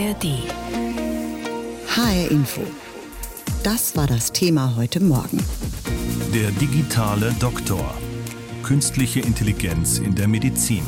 ARD. HR Info. Das war das Thema heute Morgen. Der digitale Doktor. Künstliche Intelligenz in der Medizin.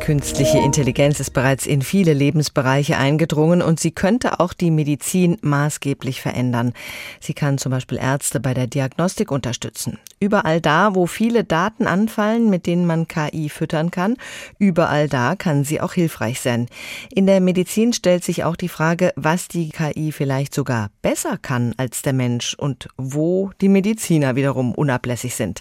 Künstliche Intelligenz ist bereits in viele Lebensbereiche eingedrungen und sie könnte auch die Medizin maßgeblich verändern. Sie kann zum Beispiel Ärzte bei der Diagnostik unterstützen. Überall da, wo viele Daten anfallen, mit denen man KI füttern kann, überall da kann sie auch hilfreich sein. In der Medizin stellt sich auch die Frage, was die KI vielleicht sogar besser kann als der Mensch und wo die Mediziner wiederum unablässig sind.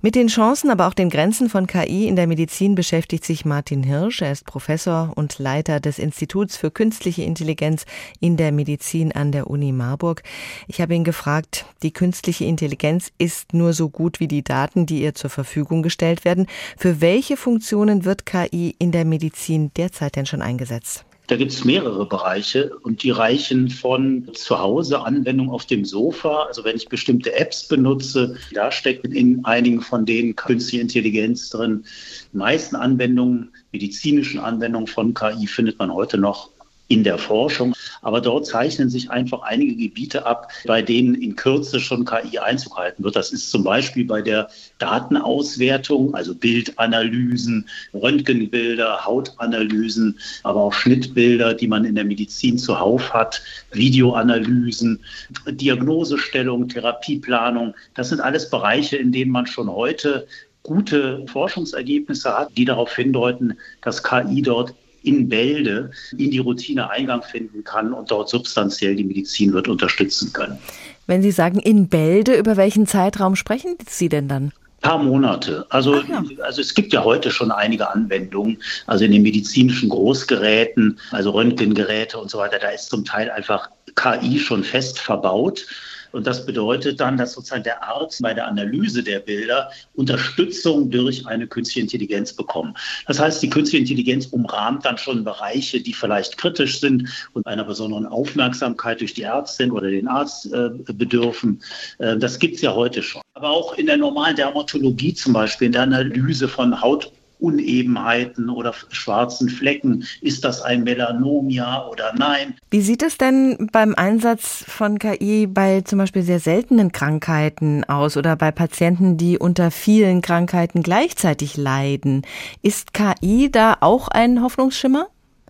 Mit den Chancen, aber auch den Grenzen von KI in der Medizin beschäftigt sich Martin Hirsch. Er ist Professor und Leiter des Instituts für künstliche Intelligenz in der Medizin an der Uni Marburg. Ich habe ihn gefragt, die künstliche Intelligenz ist nur so gut wie die Daten, die ihr zur Verfügung gestellt werden. Für welche Funktionen wird KI in der Medizin derzeit denn schon eingesetzt? Da gibt es mehrere Bereiche und die reichen von zu Hause Anwendung auf dem Sofa. Also wenn ich bestimmte Apps benutze, da steckt in einigen von denen künstliche Intelligenz drin. Die meisten Anwendungen, medizinischen Anwendungen von KI findet man heute noch in der Forschung. Aber dort zeichnen sich einfach einige Gebiete ab, bei denen in Kürze schon KI Einzug halten wird. Das ist zum Beispiel bei der Datenauswertung, also Bildanalysen, Röntgenbilder, Hautanalysen, aber auch Schnittbilder, die man in der Medizin zuhauf hat, Videoanalysen, Diagnosestellung, Therapieplanung. Das sind alles Bereiche, in denen man schon heute gute Forschungsergebnisse hat, die darauf hindeuten, dass KI dort in Bälde in die Routine Eingang finden kann und dort substanziell die Medizin wird unterstützen können. Wenn Sie sagen in Bälde, über welchen Zeitraum sprechen Sie denn dann? paar Monate. Also, ja. also es gibt ja heute schon einige Anwendungen, also in den medizinischen Großgeräten, also Röntgengeräte und so weiter, da ist zum Teil einfach KI schon fest verbaut. Und das bedeutet dann, dass sozusagen der Arzt bei der Analyse der Bilder Unterstützung durch eine künstliche Intelligenz bekommt. Das heißt, die künstliche Intelligenz umrahmt dann schon Bereiche, die vielleicht kritisch sind und einer besonderen Aufmerksamkeit durch die Ärztin oder den Arzt äh, bedürfen. Äh, das gibt es ja heute schon. Aber auch in der normalen Dermatologie zum Beispiel, in der Analyse von Haut Unebenheiten oder schwarzen Flecken. Ist das ein Melanom, ja oder nein? Wie sieht es denn beim Einsatz von KI bei zum Beispiel sehr seltenen Krankheiten aus oder bei Patienten, die unter vielen Krankheiten gleichzeitig leiden? Ist KI da auch ein Hoffnungsschimmer?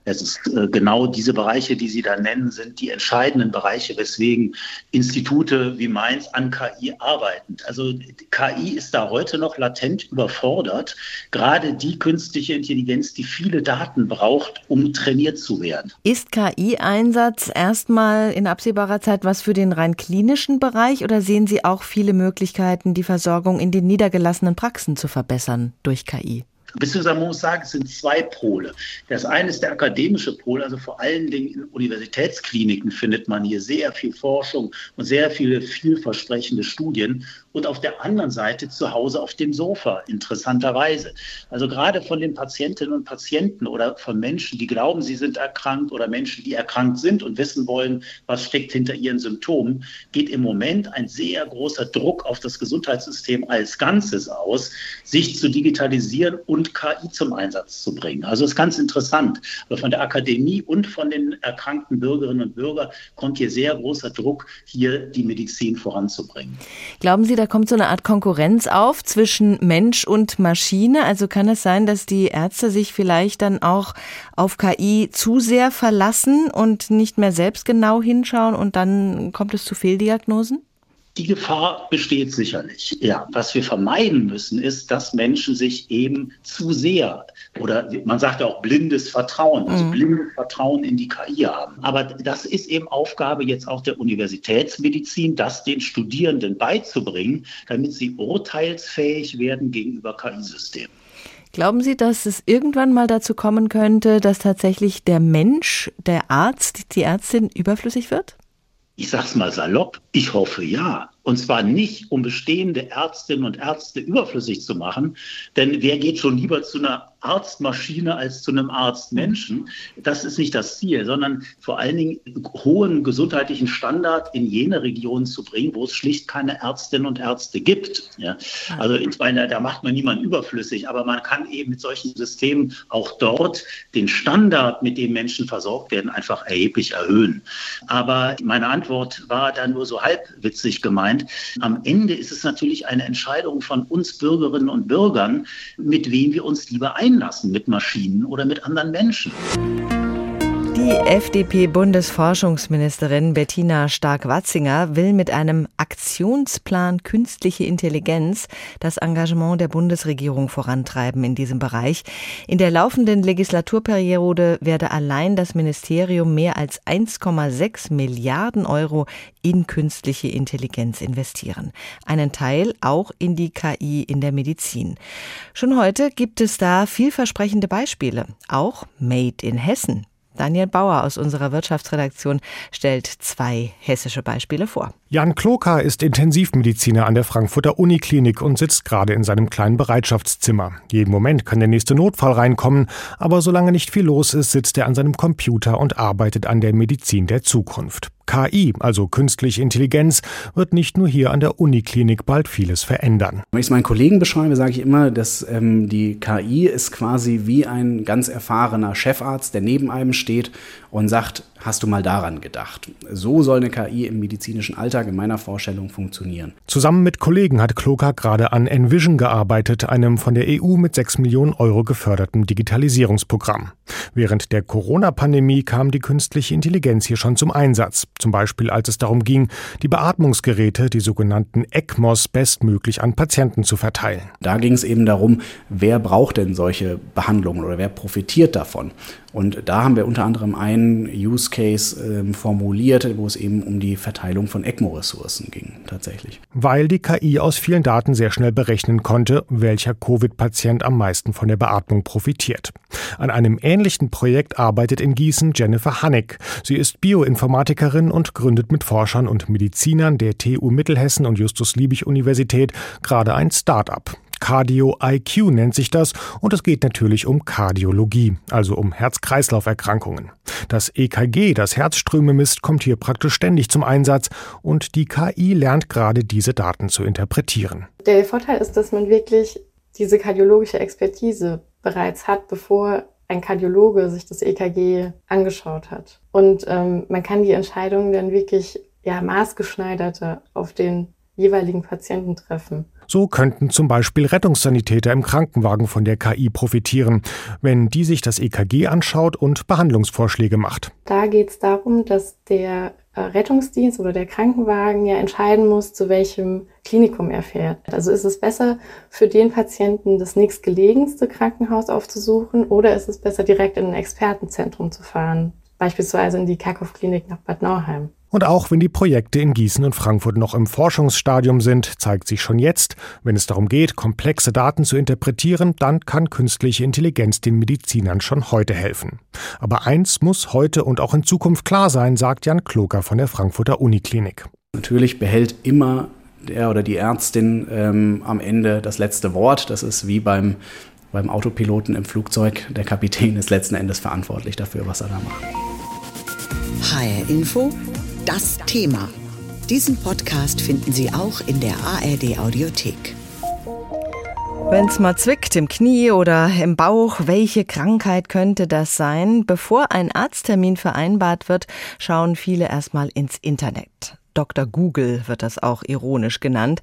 Es ist äh, genau diese Bereiche, die Sie da nennen, sind die entscheidenden Bereiche, weswegen Institute wie Mainz an KI arbeiten. Also KI ist da heute noch latent überfordert. Gerade die künstliche Intelligenz, die viele Daten braucht, um trainiert zu werden. Ist KI-Einsatz erstmal in absehbarer Zeit was für den rein klinischen Bereich oder sehen Sie auch viele Möglichkeiten, die Versorgung in den niedergelassenen Praxen zu verbessern durch KI? Beziehungsweise man muss sagen, es sind zwei Pole. Das eine ist der akademische Pol, also vor allen Dingen in Universitätskliniken findet man hier sehr viel Forschung und sehr viele vielversprechende Studien. Und auf der anderen Seite zu Hause auf dem Sofa, interessanterweise. Also gerade von den Patientinnen und Patienten oder von Menschen, die glauben, sie sind erkrankt oder Menschen, die erkrankt sind und wissen wollen, was steckt hinter ihren Symptomen, geht im Moment ein sehr großer Druck auf das Gesundheitssystem als Ganzes aus, sich zu digitalisieren und KI zum Einsatz zu bringen. Also ist ganz interessant. Aber von der Akademie und von den erkrankten Bürgerinnen und Bürgern kommt hier sehr großer Druck, hier die Medizin voranzubringen. Glauben Sie, da kommt so eine Art Konkurrenz auf zwischen Mensch und Maschine? Also kann es sein, dass die Ärzte sich vielleicht dann auch auf KI zu sehr verlassen und nicht mehr selbst genau hinschauen und dann kommt es zu Fehldiagnosen? Die Gefahr besteht sicherlich. Ja, was wir vermeiden müssen, ist, dass Menschen sich eben zu sehr oder man sagt ja auch blindes Vertrauen, also mhm. blindes Vertrauen in die KI haben. Aber das ist eben Aufgabe jetzt auch der Universitätsmedizin, das den Studierenden beizubringen, damit sie urteilsfähig werden gegenüber KI-Systemen. Glauben Sie, dass es irgendwann mal dazu kommen könnte, dass tatsächlich der Mensch, der Arzt, die Ärztin überflüssig wird? Ich sag's mal salopp, ich hoffe ja. Und zwar nicht, um bestehende Ärztinnen und Ärzte überflüssig zu machen, denn wer geht schon lieber zu einer Arztmaschine als zu einem Arztmenschen. Das ist nicht das Ziel, sondern vor allen Dingen hohen gesundheitlichen Standard in jene Regionen zu bringen, wo es schlicht keine Ärztinnen und Ärzte gibt. Ja. Also ich meine, da macht man niemanden überflüssig, aber man kann eben mit solchen Systemen auch dort den Standard, mit dem Menschen versorgt werden, einfach erheblich erhöhen. Aber meine Antwort war dann nur so halbwitzig gemeint. Am Ende ist es natürlich eine Entscheidung von uns Bürgerinnen und Bürgern, mit wem wir uns lieber einlassen, mit Maschinen oder mit anderen Menschen. Die FDP-Bundesforschungsministerin Bettina Stark-Watzinger will mit einem Aktionsplan künstliche Intelligenz das Engagement der Bundesregierung vorantreiben in diesem Bereich. In der laufenden Legislaturperiode werde allein das Ministerium mehr als 1,6 Milliarden Euro in künstliche Intelligenz investieren. Einen Teil auch in die KI in der Medizin. Schon heute gibt es da vielversprechende Beispiele, auch Made in Hessen. Daniel Bauer aus unserer Wirtschaftsredaktion stellt zwei hessische Beispiele vor. Jan Kloka ist Intensivmediziner an der Frankfurter Uniklinik und sitzt gerade in seinem kleinen Bereitschaftszimmer. Jeden Moment kann der nächste Notfall reinkommen, aber solange nicht viel los ist, sitzt er an seinem Computer und arbeitet an der Medizin der Zukunft. KI, also künstliche Intelligenz, wird nicht nur hier an der Uniklinik bald vieles verändern. Wenn ich es meinen Kollegen beschreibe, sage ich immer, dass ähm, die KI ist quasi wie ein ganz erfahrener Chefarzt, der neben einem steht und sagt, hast du mal daran gedacht? So soll eine KI im medizinischen Alltag in meiner Vorstellung funktionieren. Zusammen mit Kollegen hat Kloka gerade an Envision gearbeitet, einem von der EU mit 6 Millionen Euro geförderten Digitalisierungsprogramm. Während der Corona-Pandemie kam die künstliche Intelligenz hier schon zum Einsatz. Zum Beispiel, als es darum ging, die Beatmungsgeräte, die sogenannten ECMOS, bestmöglich an Patienten zu verteilen. Da ging es eben darum, wer braucht denn solche Behandlungen oder wer profitiert davon? Und da haben wir unter anderem einen Use Case äh, formuliert, wo es eben um die Verteilung von ECMO-Ressourcen ging, tatsächlich. Weil die KI aus vielen Daten sehr schnell berechnen konnte, welcher Covid-Patient am meisten von der Beatmung profitiert. An einem ähnlichen Projekt arbeitet in Gießen Jennifer Hannig. Sie ist Bioinformatikerin und gründet mit Forschern und Medizinern der TU Mittelhessen und Justus Liebig Universität gerade ein Start-up. Cardio IQ nennt sich das und es geht natürlich um Kardiologie, also um Herz-Kreislauf-Erkrankungen. Das EKG, das Herzströme misst, kommt hier praktisch ständig zum Einsatz und die KI lernt gerade diese Daten zu interpretieren. Der Vorteil ist, dass man wirklich diese kardiologische Expertise bereits hat, bevor ein Kardiologe sich das EKG angeschaut hat. Und ähm, man kann die Entscheidungen dann wirklich ja, maßgeschneiderte auf den jeweiligen Patienten treffen. So könnten zum Beispiel Rettungssanitäter im Krankenwagen von der KI profitieren, wenn die sich das EKG anschaut und Behandlungsvorschläge macht. Da geht es darum, dass der äh, Rettungsdienst oder der Krankenwagen ja entscheiden muss, zu welchem Klinikum er fährt. Also ist es besser für den Patienten das nächstgelegenste Krankenhaus aufzusuchen oder ist es besser direkt in ein Expertenzentrum zu fahren, beispielsweise in die Kerkhoff-Klinik nach Bad Nauheim? Und auch wenn die Projekte in Gießen und Frankfurt noch im Forschungsstadium sind, zeigt sich schon jetzt, wenn es darum geht, komplexe Daten zu interpretieren, dann kann künstliche Intelligenz den Medizinern schon heute helfen. Aber eins muss heute und auch in Zukunft klar sein, sagt Jan Kloker von der Frankfurter Uniklinik. Natürlich behält immer der oder die Ärztin ähm, am Ende das letzte Wort. Das ist wie beim, beim Autopiloten im Flugzeug. Der Kapitän ist letzten Endes verantwortlich dafür, was er da macht. HR Info das Thema. Diesen Podcast finden Sie auch in der ARD Audiothek. Wenn's mal zwickt im Knie oder im Bauch, welche Krankheit könnte das sein? Bevor ein Arzttermin vereinbart wird, schauen viele erstmal ins Internet. Dr. Google wird das auch ironisch genannt.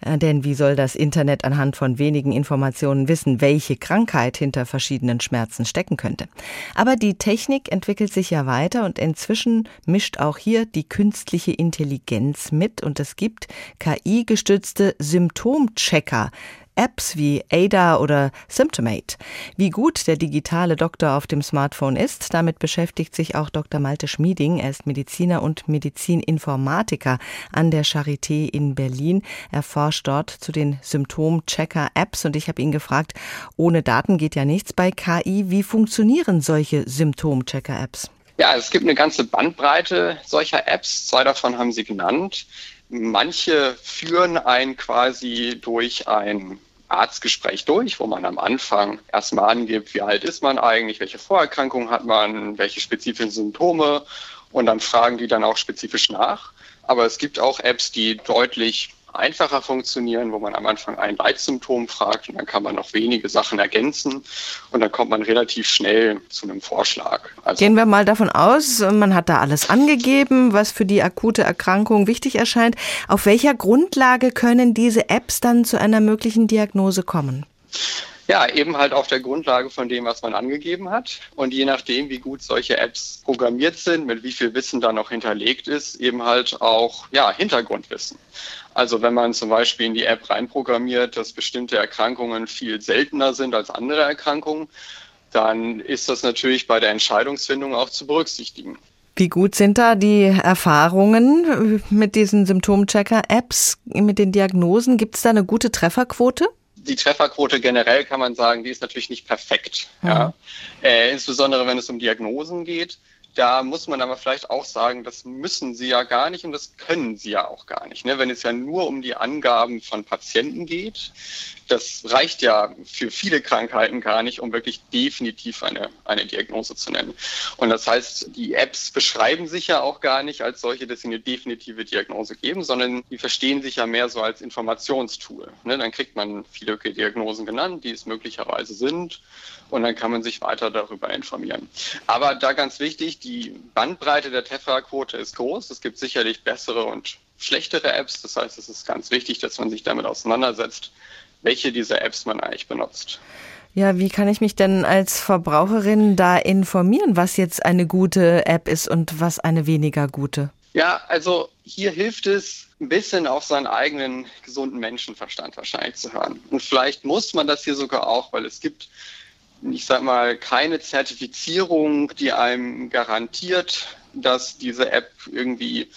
Äh, denn wie soll das Internet anhand von wenigen Informationen wissen, welche Krankheit hinter verschiedenen Schmerzen stecken könnte? Aber die Technik entwickelt sich ja weiter und inzwischen mischt auch hier die künstliche Intelligenz mit und es gibt KI-gestützte Symptomchecker. Apps wie Ada oder Symptomate. Wie gut der digitale Doktor auf dem Smartphone ist, damit beschäftigt sich auch Dr. Malte Schmieding. Er ist Mediziner und Medizininformatiker an der Charité in Berlin. Er forscht dort zu den Symptomchecker-Apps und ich habe ihn gefragt, ohne Daten geht ja nichts bei KI. Wie funktionieren solche Symptomchecker-Apps? Ja, es gibt eine ganze Bandbreite solcher Apps. Zwei davon haben Sie genannt. Manche führen einen quasi durch ein Arztgespräch durch, wo man am Anfang erstmal angibt, wie alt ist man eigentlich, welche Vorerkrankungen hat man, welche spezifischen Symptome und dann fragen die dann auch spezifisch nach. Aber es gibt auch Apps, die deutlich einfacher funktionieren, wo man am Anfang ein Leitsymptom fragt und dann kann man noch wenige Sachen ergänzen und dann kommt man relativ schnell zu einem Vorschlag. Also Gehen wir mal davon aus, man hat da alles angegeben, was für die akute Erkrankung wichtig erscheint. Auf welcher Grundlage können diese Apps dann zu einer möglichen Diagnose kommen? Ja, eben halt auf der Grundlage von dem, was man angegeben hat. Und je nachdem, wie gut solche Apps programmiert sind, mit wie viel Wissen da noch hinterlegt ist, eben halt auch ja, Hintergrundwissen. Also wenn man zum Beispiel in die App reinprogrammiert, dass bestimmte Erkrankungen viel seltener sind als andere Erkrankungen, dann ist das natürlich bei der Entscheidungsfindung auch zu berücksichtigen. Wie gut sind da die Erfahrungen mit diesen Symptomchecker-Apps, mit den Diagnosen? Gibt es da eine gute Trefferquote? Die Trefferquote generell kann man sagen, die ist natürlich nicht perfekt. Mhm. Ja. Äh, insbesondere wenn es um Diagnosen geht. Da muss man aber vielleicht auch sagen, das müssen sie ja gar nicht und das können sie ja auch gar nicht. Ne? Wenn es ja nur um die Angaben von Patienten geht, das reicht ja für viele Krankheiten gar nicht, um wirklich definitiv eine, eine Diagnose zu nennen. Und das heißt, die Apps beschreiben sich ja auch gar nicht als solche, dass sie eine definitive Diagnose geben, sondern die verstehen sich ja mehr so als Informationstool. Ne? Dann kriegt man viele Diagnosen genannt, die es möglicherweise sind. Und dann kann man sich weiter darüber informieren. Aber da ganz wichtig, die Bandbreite der Tetra-Quote ist groß. Es gibt sicherlich bessere und schlechtere Apps. Das heißt, es ist ganz wichtig, dass man sich damit auseinandersetzt, welche dieser Apps man eigentlich benutzt. Ja, wie kann ich mich denn als Verbraucherin da informieren, was jetzt eine gute App ist und was eine weniger gute? Ja, also hier hilft es, ein bisschen auf seinen eigenen gesunden Menschenverstand wahrscheinlich zu hören. Und vielleicht muss man das hier sogar auch, weil es gibt, ich sag mal, keine Zertifizierung, die einem garantiert, dass diese App irgendwie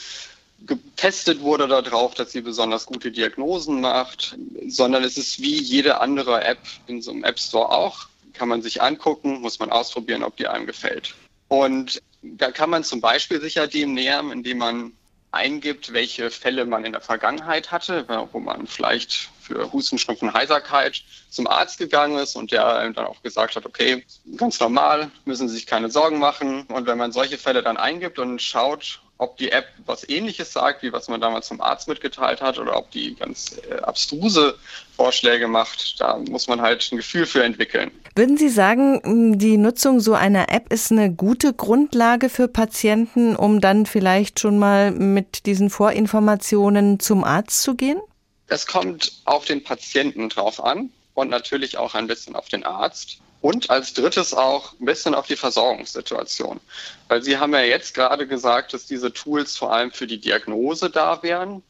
getestet wurde darauf, dass sie besonders gute Diagnosen macht, sondern es ist wie jede andere App in so einem App Store auch. Kann man sich angucken, muss man ausprobieren, ob die einem gefällt. Und da kann man zum Beispiel sich ja dem nähern, indem man eingibt, welche Fälle man in der Vergangenheit hatte, wo man vielleicht für Husten, Schnupfen, Heiserkeit zum Arzt gegangen ist und der dann auch gesagt hat, okay, ganz normal, müssen Sie sich keine Sorgen machen. Und wenn man solche Fälle dann eingibt und schaut, ob die App was ähnliches sagt, wie was man damals zum Arzt mitgeteilt hat, oder ob die ganz äh, abstruse Vorschläge macht, da muss man halt ein Gefühl für entwickeln. Würden Sie sagen, die Nutzung so einer App ist eine gute Grundlage für Patienten, um dann vielleicht schon mal mit diesen Vorinformationen zum Arzt zu gehen? Es kommt auf den Patienten drauf an und natürlich auch ein bisschen auf den Arzt. Und als drittes auch ein bisschen auf die Versorgungssituation. Weil Sie haben ja jetzt gerade gesagt, dass diese Tools vor allem für die Diagnose da wären.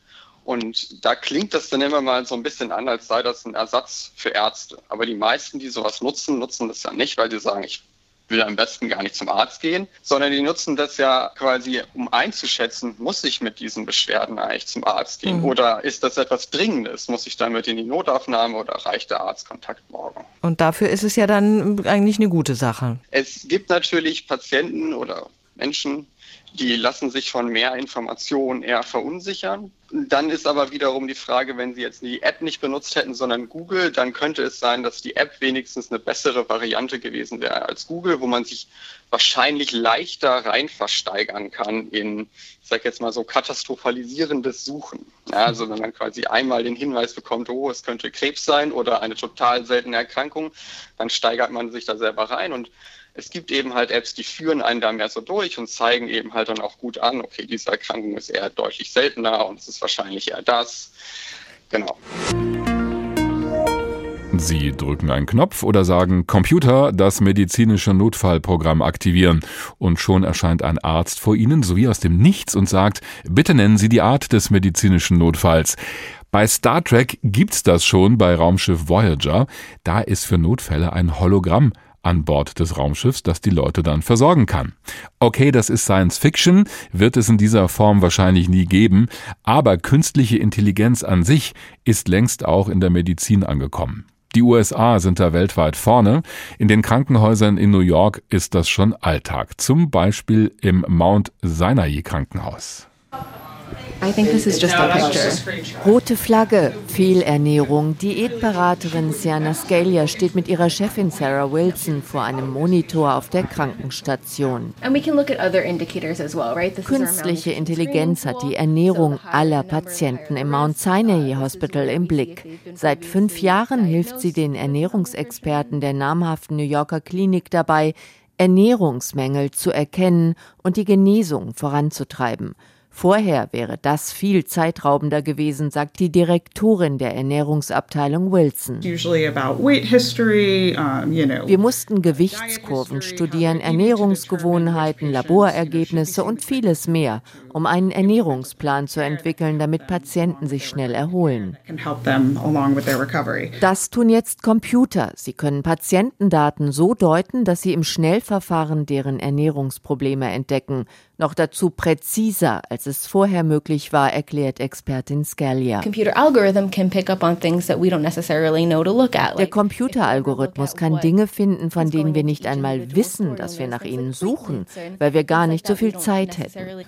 Und da klingt das dann immer mal so ein bisschen an, als sei das ein Ersatz für Ärzte. Aber die meisten, die sowas nutzen, nutzen das ja nicht, weil sie sagen, ich will am besten gar nicht zum Arzt gehen, sondern die nutzen das ja quasi, um einzuschätzen, muss ich mit diesen Beschwerden eigentlich zum Arzt gehen? Mhm. Oder ist das etwas Dringendes? Muss ich damit in die Notaufnahme oder reicht der Arztkontakt morgen? Und dafür ist es ja dann eigentlich eine gute Sache. Es gibt natürlich Patienten oder Menschen, die lassen sich von mehr Informationen eher verunsichern. Dann ist aber wiederum die Frage, wenn Sie jetzt die App nicht benutzt hätten, sondern Google, dann könnte es sein, dass die App wenigstens eine bessere Variante gewesen wäre als Google, wo man sich wahrscheinlich leichter rein versteigern kann in, ich sage jetzt mal so, katastrophalisierendes Suchen. Ja, also wenn man quasi einmal den Hinweis bekommt, oh, es könnte Krebs sein oder eine total seltene Erkrankung, dann steigert man sich da selber rein und es gibt eben halt Apps, die führen einen da mehr so durch und zeigen eben halt dann auch gut an, okay, diese Erkrankung ist eher deutlich seltener und es ist wahrscheinlich eher das. Genau. Sie drücken einen Knopf oder sagen Computer das medizinische Notfallprogramm aktivieren und schon erscheint ein Arzt vor Ihnen sowie aus dem Nichts und sagt, bitte nennen Sie die Art des medizinischen Notfalls. Bei Star Trek gibt's das schon bei Raumschiff Voyager. Da ist für Notfälle ein Hologramm an Bord des Raumschiffs, das die Leute dann versorgen kann. Okay, das ist Science Fiction, wird es in dieser Form wahrscheinlich nie geben, aber künstliche Intelligenz an sich ist längst auch in der Medizin angekommen. Die USA sind da weltweit vorne. In den Krankenhäusern in New York ist das schon Alltag. Zum Beispiel im Mount Sinai Krankenhaus. Rote Flagge, Fehlernährung. Diätberaterin Siana Scalia steht mit ihrer Chefin Sarah Wilson vor einem Monitor auf der Krankenstation. Künstliche Intelligenz hat die Ernährung aller Patienten im Mount Sinai Hospital im Blick. Seit fünf Jahren hilft sie den Ernährungsexperten der namhaften New Yorker Klinik dabei, Ernährungsmängel zu erkennen und die Genesung voranzutreiben. Vorher wäre das viel zeitraubender gewesen, sagt die Direktorin der Ernährungsabteilung Wilson. Wir mussten Gewichtskurven studieren, Ernährungsgewohnheiten, Laborergebnisse und vieles mehr, um einen Ernährungsplan zu entwickeln, damit Patienten sich schnell erholen. Das tun jetzt Computer. Sie können Patientendaten so deuten, dass sie im Schnellverfahren deren Ernährungsprobleme entdecken. Noch dazu präziser, als es vorher möglich war, erklärt Expertin Scalia. Der Computeralgorithmus kann Dinge finden, von denen wir nicht einmal wissen, dass wir nach ihnen suchen, weil wir gar nicht so viel Zeit hätten.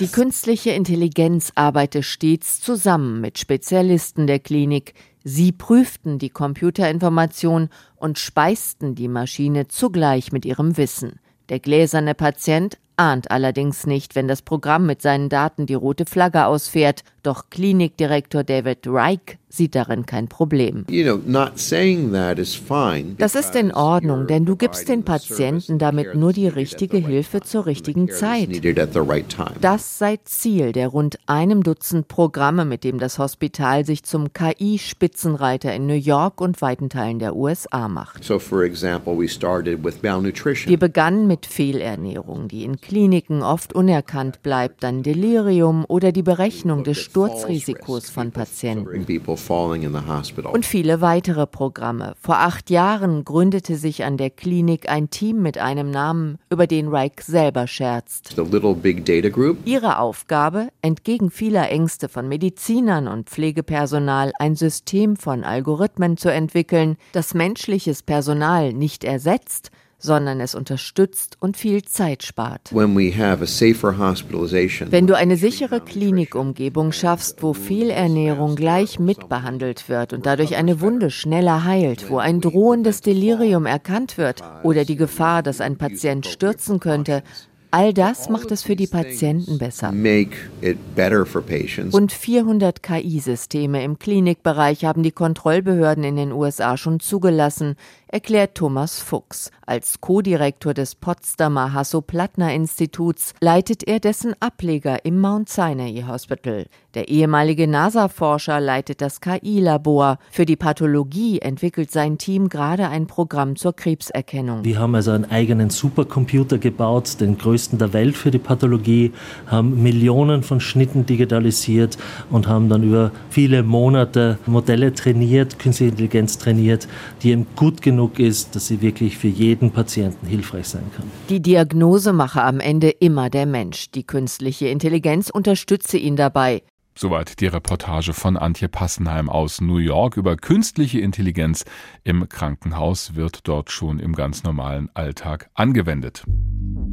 Die künstliche Intelligenz arbeitet stets zusammen mit Spezialisten der Klinik. Sie prüften die Computerinformation und speisten die Maschine zugleich mit ihrem Wissen. Der gläserne Patient ahnt allerdings nicht, wenn das Programm mit seinen Daten die rote Flagge ausfährt. Doch Klinikdirektor David Reich sieht darin kein Problem. Das ist in Ordnung, denn du gibst den Patienten damit nur die richtige Hilfe zur richtigen Zeit. Das sei Ziel der rund einem Dutzend Programme, mit dem das Hospital sich zum KI-Spitzenreiter in New York und weiten Teilen der USA macht. Wir begannen mit Fehlernährung, die in Kliniken oft unerkannt bleibt, dann Delirium oder die Berechnung des Sturzrisikos von Patienten. Und viele weitere Programme. Vor acht Jahren gründete sich an der Klinik ein Team mit einem Namen, über den Reich selber scherzt. Ihre Aufgabe, entgegen vieler Ängste von Medizinern und Pflegepersonal, ein System von Algorithmen zu entwickeln, das menschliches Personal nicht ersetzt, sondern es unterstützt und viel Zeit spart. Wenn du eine sichere Klinikumgebung schaffst, wo Fehlernährung gleich mitbehandelt wird und dadurch eine Wunde schneller heilt, wo ein drohendes Delirium erkannt wird oder die Gefahr, dass ein Patient stürzen könnte, All das macht es für die Patienten besser. Rund 400 KI-Systeme im Klinikbereich haben die Kontrollbehörden in den USA schon zugelassen, erklärt Thomas Fuchs. Als Co-Direktor des Potsdamer Hasso-Plattner-Instituts leitet er dessen Ableger im Mount Sinai Hospital. Der ehemalige NASA-Forscher leitet das KI-Labor. Für die Pathologie entwickelt sein Team gerade ein Programm zur Krebserkennung. Wir haben also einen eigenen Supercomputer gebaut, den größten der Welt für die Pathologie, haben Millionen von Schnitten digitalisiert und haben dann über viele Monate Modelle trainiert, künstliche Intelligenz trainiert, die eben gut genug genug ist, dass sie wirklich für jeden Patienten hilfreich sein kann. Die Diagnose mache am Ende immer der Mensch. Die künstliche Intelligenz unterstütze ihn dabei. Soweit die Reportage von Antje Passenheim aus New York über künstliche Intelligenz im Krankenhaus wird dort schon im ganz normalen Alltag angewendet.